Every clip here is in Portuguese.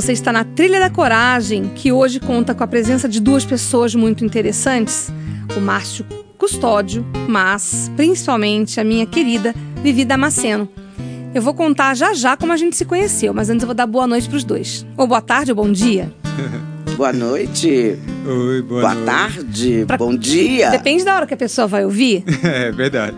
Você está na Trilha da Coragem, que hoje conta com a presença de duas pessoas muito interessantes: o Márcio Custódio, mas principalmente a minha querida Vivi Damasceno. Eu vou contar já já como a gente se conheceu, mas antes eu vou dar boa noite para os dois. Ou boa tarde ou bom dia. boa noite. Oi, boa, boa noite. tarde. Pra... Bom dia. Depende da hora que a pessoa vai ouvir. é verdade.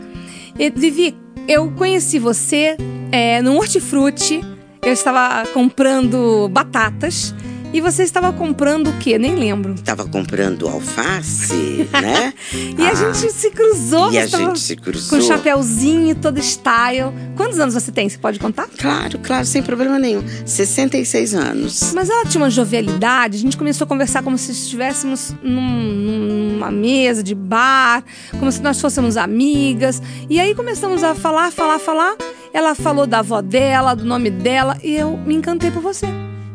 E, Vivi, eu conheci você é, no Hortifruti. Eu estava comprando batatas e você estava comprando o quê? Nem lembro. Estava comprando alface, né? e ah, a gente se cruzou. E a gente se cruzou. Com um chapéuzinho, todo style. Quantos anos você tem? Você pode contar? Claro, claro, sem problema nenhum. 66 anos. Mas ela tinha uma jovialidade. A gente começou a conversar como se estivéssemos num, numa mesa de bar, como se nós fôssemos amigas. E aí começamos a falar, falar, falar. Ela falou da avó dela, do nome dela, e eu me encantei por você.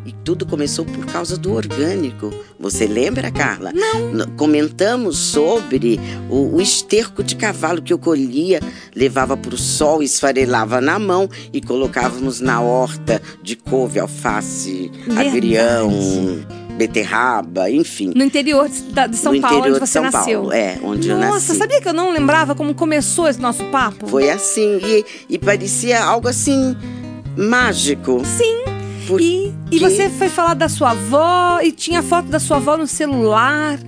E tudo começou por causa do orgânico. Você lembra, Carla? Não. Comentamos sobre o, o esterco de cavalo que eu colhia, levava para o sol, esfarelava na mão e colocávamos na horta de couve, alface, Verdade. agrião beterraba, enfim. No interior de, São no Paulo, interior onde você de São nasceu. Paulo, é, onde Nossa, eu nasci. Nossa, sabia que eu não lembrava como começou esse nosso papo? Foi assim, e, e parecia algo assim, mágico. Sim. Por... E, e você foi falar da sua avó e tinha foto da sua avó no celular.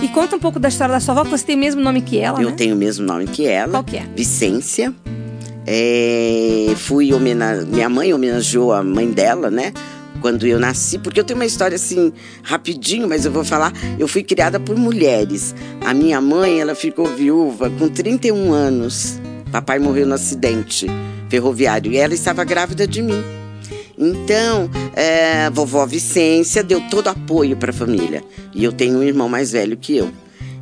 E conta um pouco da história da sua avó, que você tem o mesmo nome que ela, Eu né? tenho o mesmo nome que ela. Qual que é? Vicência. É, fui. Minha mãe homenageou a mãe dela, né? Quando eu nasci, porque eu tenho uma história assim, rapidinho, mas eu vou falar. Eu fui criada por mulheres. A minha mãe, ela ficou viúva com 31 anos. Papai morreu no acidente ferroviário e ela estava grávida de mim. Então, é, vovó Vicência deu todo apoio para a família. E eu tenho um irmão mais velho que eu.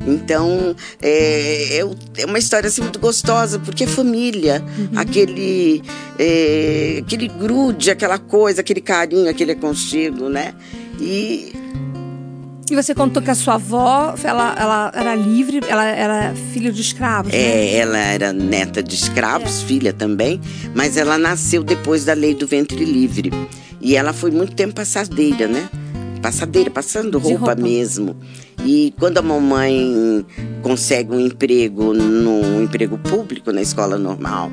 Então, é, é, uma história assim, muito gostosa, porque é família, uhum. aquele, é, aquele grude, aquela coisa, aquele carinho, aquele aconchego, né? E e você contou que a sua avó, ela, ela era livre, ela era filha de escravos, é, né? ela era neta de escravos, é. filha também, mas ela nasceu depois da lei do ventre livre. E ela foi muito tempo passadeira, né? Passadeira, passando roupa, roupa, mesmo. E quando a mamãe consegue um emprego no emprego público, na escola normal,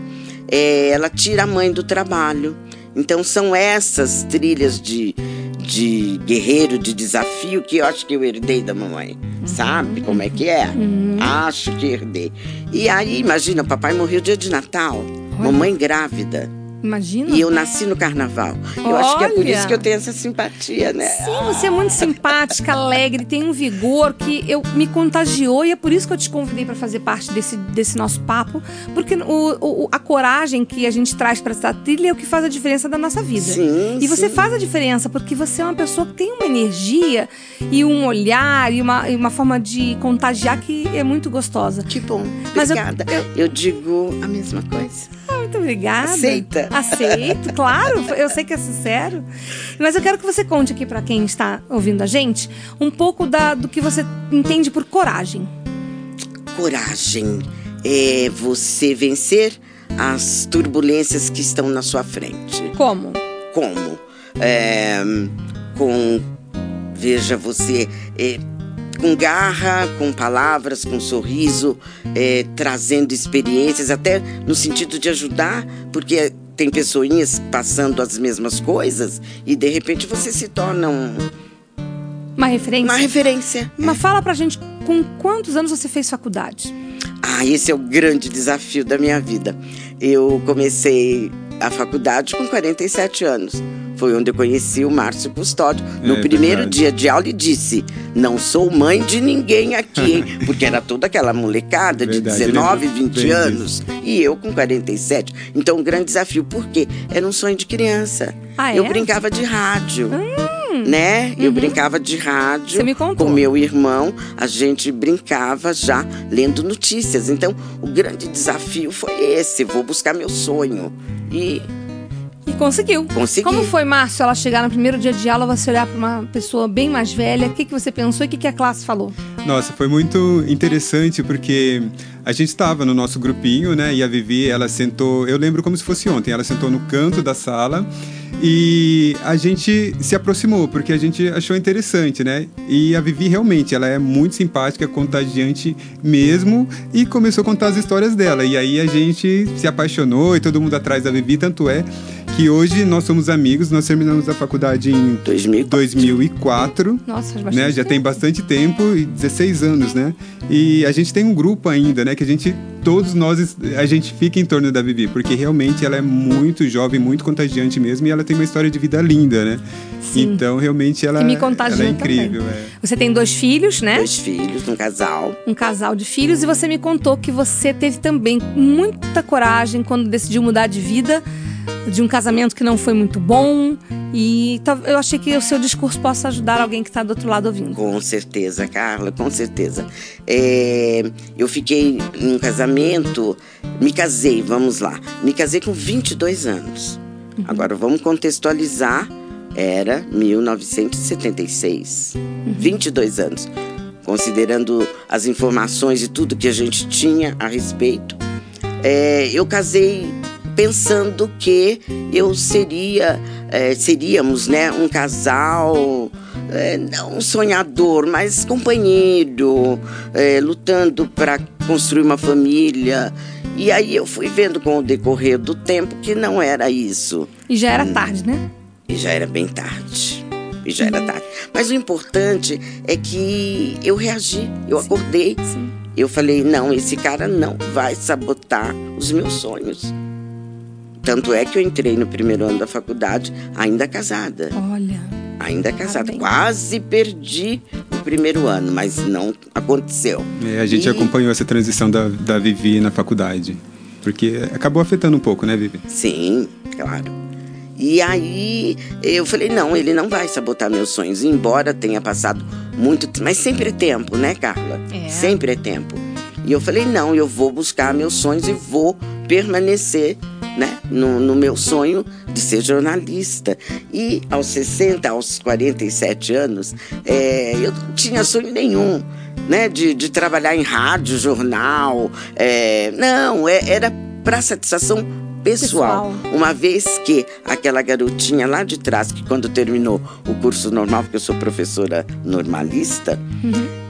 é, ela tira a mãe do trabalho. Então são essas trilhas de, de guerreiro, de desafio que eu acho que eu herdei da mamãe. Sabe como é que é? Uhum. Acho que herdei. E aí, imagina, papai morreu dia de Natal, mamãe grávida. Imagina. E eu nasci no carnaval. Eu Olha. acho que é por isso que eu tenho essa simpatia, né? Sim, você é muito simpática, alegre, tem um vigor que eu me contagiou e é por isso que eu te convidei para fazer parte desse, desse nosso papo, porque o, o, a coragem que a gente traz para essa trilha é o que faz a diferença da nossa vida. Sim, e você sim. faz a diferença porque você é uma pessoa que tem uma energia e um olhar e uma, e uma forma de contagiar que é muito gostosa. Que bom. Mas eu- Obrigada. eu- eu digo a mesma coisa. Muito obrigada. Aceita? Aceito, claro. Eu sei que é sincero. Mas eu quero que você conte aqui para quem está ouvindo a gente um pouco da, do que você entende por coragem. Coragem é você vencer as turbulências que estão na sua frente. Como? Como? É, com. Veja, você. é, com garra, com palavras, com sorriso, é, trazendo experiências, até no sentido de ajudar, porque tem pessoinhas passando as mesmas coisas e de repente você se torna um- Uma referência? uma referência. Mas fala pra gente com quantos anos você fez faculdade? Ah, esse é o grande desafio da minha vida. Eu comecei a faculdade com 47 anos. Foi onde eu conheci o Márcio Custódio. No É primeiro verdade. dia de aula, e disse: Não sou mãe de ninguém aqui, hein? Porque era toda aquela molecada de Verdade, 19, ele 20 bem anos. E eu com 47. Então, um grande desafio. Por quê? Era um sonho de criança. Ah, Eu é? brincava de rádio. Né? Eu brincava de rádio Você me contou. com meu irmão. A gente brincava já lendo notícias. Então, o grande desafio foi esse: vou buscar meu sonho. E E conseguiu. Consegui. Como foi, Márcio, ela chegar no primeiro dia de aula, você olhar para uma pessoa bem mais velha? O que, que você pensou e o que, que a classe falou? Nossa, foi muito interessante porque a gente estava no nosso grupinho, né? E a Vivi, ela sentou, eu lembro como se fosse ontem, ela sentou no canto da sala e a gente se aproximou porque a gente achou interessante, né? E a Vivi realmente, ela é muito simpática, contagiante mesmo e começou a contar as histórias dela. E aí a gente se apaixonou e todo mundo atrás da Vivi, tanto é que hoje nós somos amigos, nós terminamos a faculdade em 2004. 2004 Nossa, faz bastante né? Já tem bastante tempo, e 16 anos, né? E a gente tem um grupo ainda, né? Que a gente, todos nós, a gente fica em torno da Vivi, porque realmente ela é muito jovem, muito contagiante mesmo, e ela tem uma história de vida linda, né? Sim. Então, realmente, ela, ela é incrível. é. Você tem dois filhos, né? Dois filhos, um casal. um casal de filhos e você me contou que você teve também muita coragem quando decidiu mudar de vida, de um casamento que não foi muito bom. E eu achei que o seu discurso possa ajudar alguém que está do outro lado ouvindo. Com certeza, Carla, com certeza. É, eu fiquei num casamento, me casei, vamos lá. Me casei com 22 anos. Agora vamos contextualizar. Era 1976. 22 anos. Considerando as informações e tudo que a gente tinha a respeito. É, eu casei pensando que eu seria, é, seríamos, né, um casal, é, não sonhador, mas companheiro, é, lutando para construir uma família. E aí eu fui vendo com o decorrer do tempo que não era isso. E já era tarde, né? E já era bem tarde. E já era tarde. Mas o importante é que eu reagi, eu acordei. Sim. Eu falei, não, esse cara não vai sabotar os meus sonhos. Tanto é que eu entrei no primeiro ano da faculdade ainda casada. Olha. Ainda casada. Parabéns. Quase perdi o primeiro ano, mas não aconteceu. É, a gente E- acompanhou essa transição da, da Vivi na faculdade. Porque acabou afetando um pouco, né, Vivi? Sim, claro. E aí eu falei, não, ele não vai sabotar meus sonhos, embora tenha passado muito tempo. Mas sempre é tempo, né, Carla? É. Sempre é tempo. E eu falei, não, eu vou buscar meus sonhos e vou permanecer né, no, no meu sonho de ser jornalista. E aos 60, aos 47 anos, é, eu não tinha sonho nenhum. Né, de, de trabalhar em rádio, jornal. é, não, é- era para satisfação pessoal. Pessoal. Uma vez que aquela garotinha lá de trás, que quando terminou o curso normal, porque eu sou professora normalista,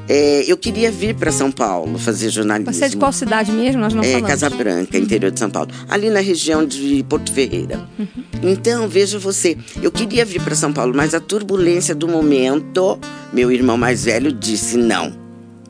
é, eu queria vir para São Paulo fazer jornalismo. Você é de qual cidade mesmo? Nós não É, falamos. Casa Branca, interior de São Paulo, ali na região de Porto Ferreira. Então, veja você, eu queria vir para São Paulo, mas a turbulência do momento, meu irmão mais velho disse não.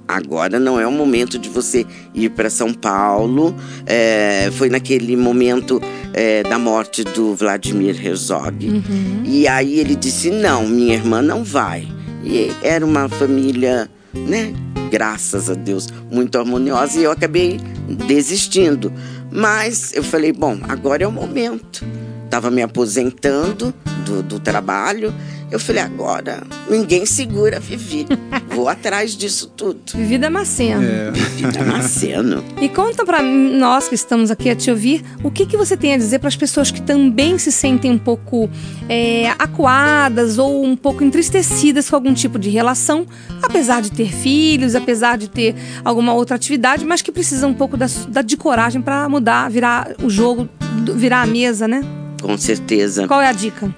Agora não é o momento de você ir para São Paulo. É, foi naquele momento é, da morte do Vladimir Herzog. E aí ele disse: não, minha irmã não vai. E era uma família, né? Graças a Deus, muito harmoniosa. E eu acabei desistindo. Mas eu falei: bom, agora é o momento. Estava me aposentando do, do trabalho. Eu falei: agora ninguém segura Vivi. Vou atrás disso tudo. Vivi Damasceno. É, Vivi Damasceno. E conta pra nós que estamos aqui a te ouvir, o que, que você tem a dizer para as pessoas que também se sentem um pouco é, acuadas ou um pouco entristecidas com algum tipo de relação, apesar de ter filhos, apesar de ter alguma outra atividade, mas que precisam um pouco da, da- de coragem para mudar, virar o jogo, virar a mesa, né? Com certeza. Qual é a dica?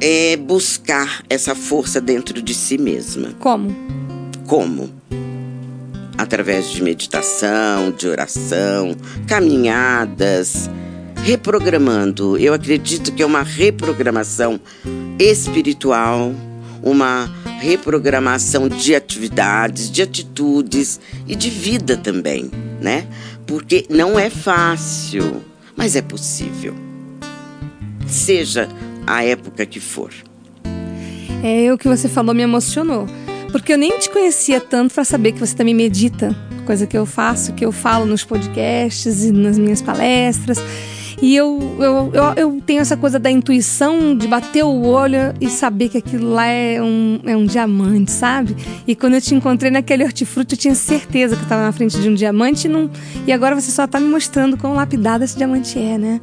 É buscar essa força dentro de si mesma. Como? Como? Através de meditação, de oração, caminhadas, reprogramando. Eu acredito que é uma reprogramação espiritual, uma reprogramação de atividades, de atitudes e de vida também, né? Porque não é fácil, mas é possível. Seja a época que for. É, o que você falou me emocionou. Porque eu nem te conhecia tanto para saber que você também medita, coisa que eu faço, que eu falo nos podcasts e nas minhas palestras. E eu, eu, eu, eu, tenho essa coisa da intuição de bater o olho e saber que aquilo lá é um, é um diamante, sabe? E quando eu te encontrei naquele hortifruti, eu tinha certeza que eu estava na frente de um diamante e, não, e agora você só está me mostrando quão lapidado esse diamante é, né?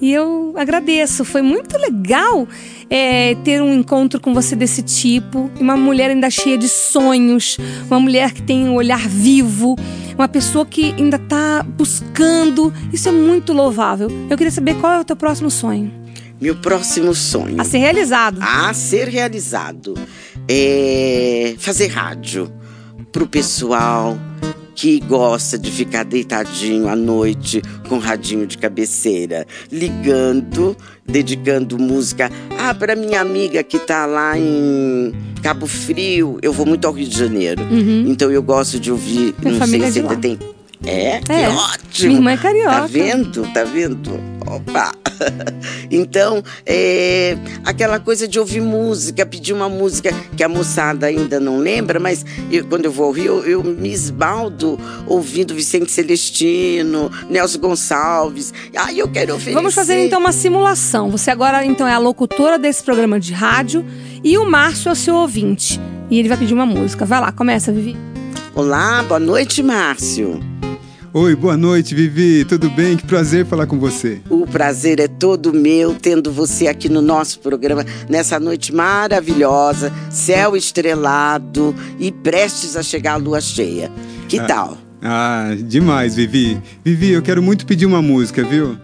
E eu agradeço, foi muito legal é, ter um encontro com você desse tipo. Uma mulher ainda cheia de sonhos, uma mulher que tem um olhar vivo, uma pessoa que ainda está buscando. Isso é muito louvável. Eu queria saber qual é o teu próximo sonho. Meu próximo sonho. A ser realizado. A ser realizado. É fazer rádio pro pessoal que gosta de ficar deitadinho à noite com radinho de cabeceira, ligando, dedicando música. Ah, para minha amiga que tá lá em Cabo Frio, eu vou muito ao Rio de Janeiro. Uhum. Então eu gosto de ouvir, Tem não sei se ainda tem é, é, ótimo. Minha irmã é carioca. Tá vendo? Tá vendo? Opa! Então, é, aquela coisa de ouvir música, pedir uma música que a moçada ainda não lembra, mas eu, quando eu vou ouvir, eu, eu me esbaldo ouvindo Vicente Celestino, Nelson Gonçalves. Ai, eu quero ouvir. Vamos fazer então uma simulação. Você agora então é a locutora desse programa de rádio e o Márcio é o seu ouvinte. E ele vai pedir uma música. Vai lá, começa, Vivi. Olá, boa noite, Márcio. Oi, boa noite, Vivi. Tudo bem? Que prazer falar com você. O prazer é todo meu tendo você aqui no nosso programa nessa noite maravilhosa, céu estrelado e prestes a chegar a lua cheia. Que ah, tal? Ah, demais, Vivi. Vivi, eu quero muito pedir uma música, viu?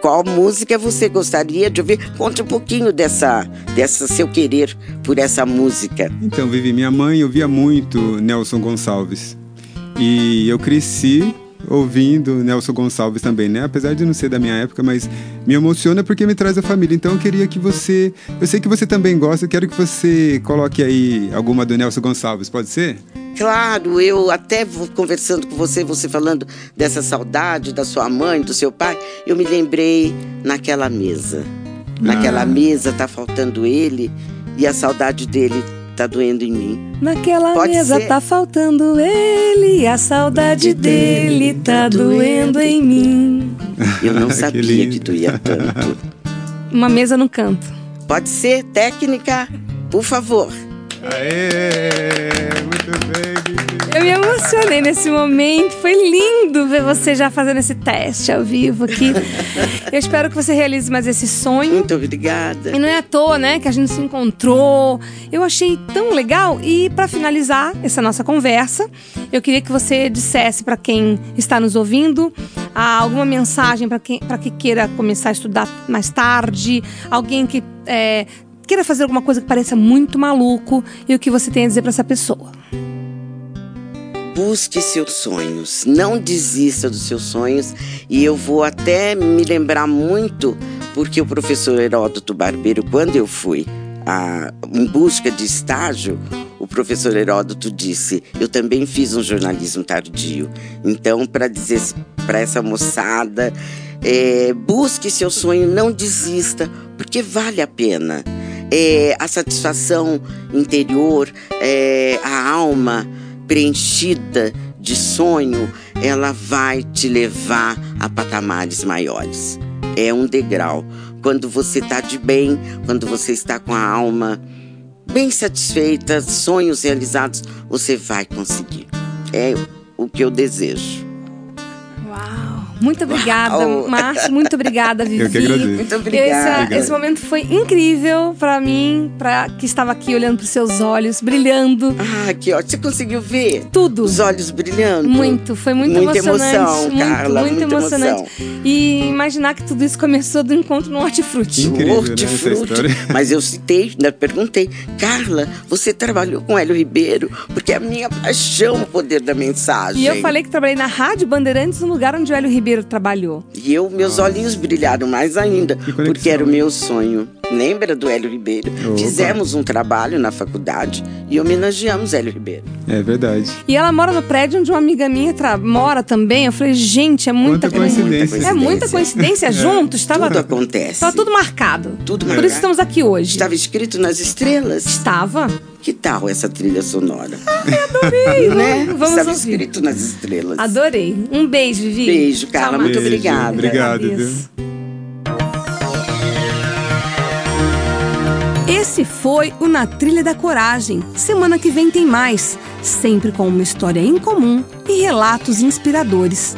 Qual música você gostaria de ouvir? Conte um pouquinho dessa, dessa seu querer por essa música. Então, Vivi, minha mãe ouvia muito Nelson Gonçalves. E eu cresci ouvindo Nelson Gonçalves também, né? Apesar de não ser da minha época, mas me emociona porque me traz a família. Então eu queria que você. Eu sei que você também gosta, eu quero que você coloque aí alguma do Nelson Gonçalves, pode ser? Claro, eu até vou conversando com você, você falando dessa saudade da sua mãe, do seu pai, eu me lembrei naquela mesa. Naquela ah. mesa tá faltando ele e a saudade dele tá doendo em mim. Naquela Pode mesa ser. tá faltando ele, a saudade dele tá doendo em mim. Eu não sabia que, que doía tanto. Uma mesa no canto. Pode ser técnica, por favor. Aê! Muito bem, me emocionei nesse momento. Foi lindo ver você já fazendo esse teste ao vivo aqui. Eu espero que você realize mais esse sonho. Muito obrigada. E não é à toa, né, que a gente se encontrou. Eu achei tão legal. E para finalizar essa nossa conversa, eu queria que você dissesse para quem está nos ouvindo ah, alguma mensagem para quem para que queira começar a estudar mais tarde, alguém que é, queira fazer alguma coisa que pareça muito maluco e o que você tem a dizer para essa pessoa. Busque seus sonhos, não desista dos seus sonhos. E eu vou até me lembrar muito, porque o professor Heródoto Barbeiro, quando eu fui a, em busca de estágio, o professor Heródoto disse: Eu também fiz um jornalismo tardio. Então, para dizer para essa moçada, é, busque seu sonho, não desista, porque vale a pena é, a satisfação interior, é, a alma preenchida de sonho, ela vai te levar a patamares maiores. É um degrau. Quando você está de bem, quando você está com a alma bem satisfeita, sonhos realizados, você vai conseguir. É o que eu desejo. Muito obrigada, Uau. Márcio. Muito obrigada, Vivi. Eu que agradeço. Muito obrigada. Esse, esse momento foi incrível para mim, para que estava aqui olhando para seus olhos, brilhando. Ah, que ótimo. Você conseguiu ver? Tudo. Os olhos brilhando? Muito. Foi muito muita emocionante. Emoção, muito, Carla, muito muita emocionante. Emoção. E imaginar que tudo isso começou do encontro no hortifruti. Incrível, hortifruti. Né, Mas eu citei, né, perguntei, Carla, você trabalhou com Hélio Ribeiro? Porque é a minha paixão o poder da mensagem. E eu falei que trabalhei na Rádio Bandeirantes, no lugar onde o Hélio Ribeiro Trabalhou. E eu, meus olhinhos brilharam mais ainda, porque era o meu sonho. Lembra do Hélio Ribeiro? Opa. Fizemos um trabalho na faculdade e homenageamos Hélio Ribeiro. É verdade. E ela mora no prédio onde uma amiga minha tra- mora também. Eu falei, gente, é muita Quanta coincidência. É muita coincidência. Juntos, estava Tudo acontece. Estava tudo marcado. Tudo Por marcado. isso estamos aqui hoje. Estava escrito nas estrelas. Estava. Que tal essa trilha sonora? Adorei. né? Vamos Estava ouvir. escrito nas estrelas. Adorei. Um beijo, Vivi. Beijo, Carla. Tchau, Muito Márcia. obrigada. Obrigado? Agradeço. Esse foi o Na Trilha da Coragem. Semana que vem tem mais, sempre com uma história incomum e relatos inspiradores.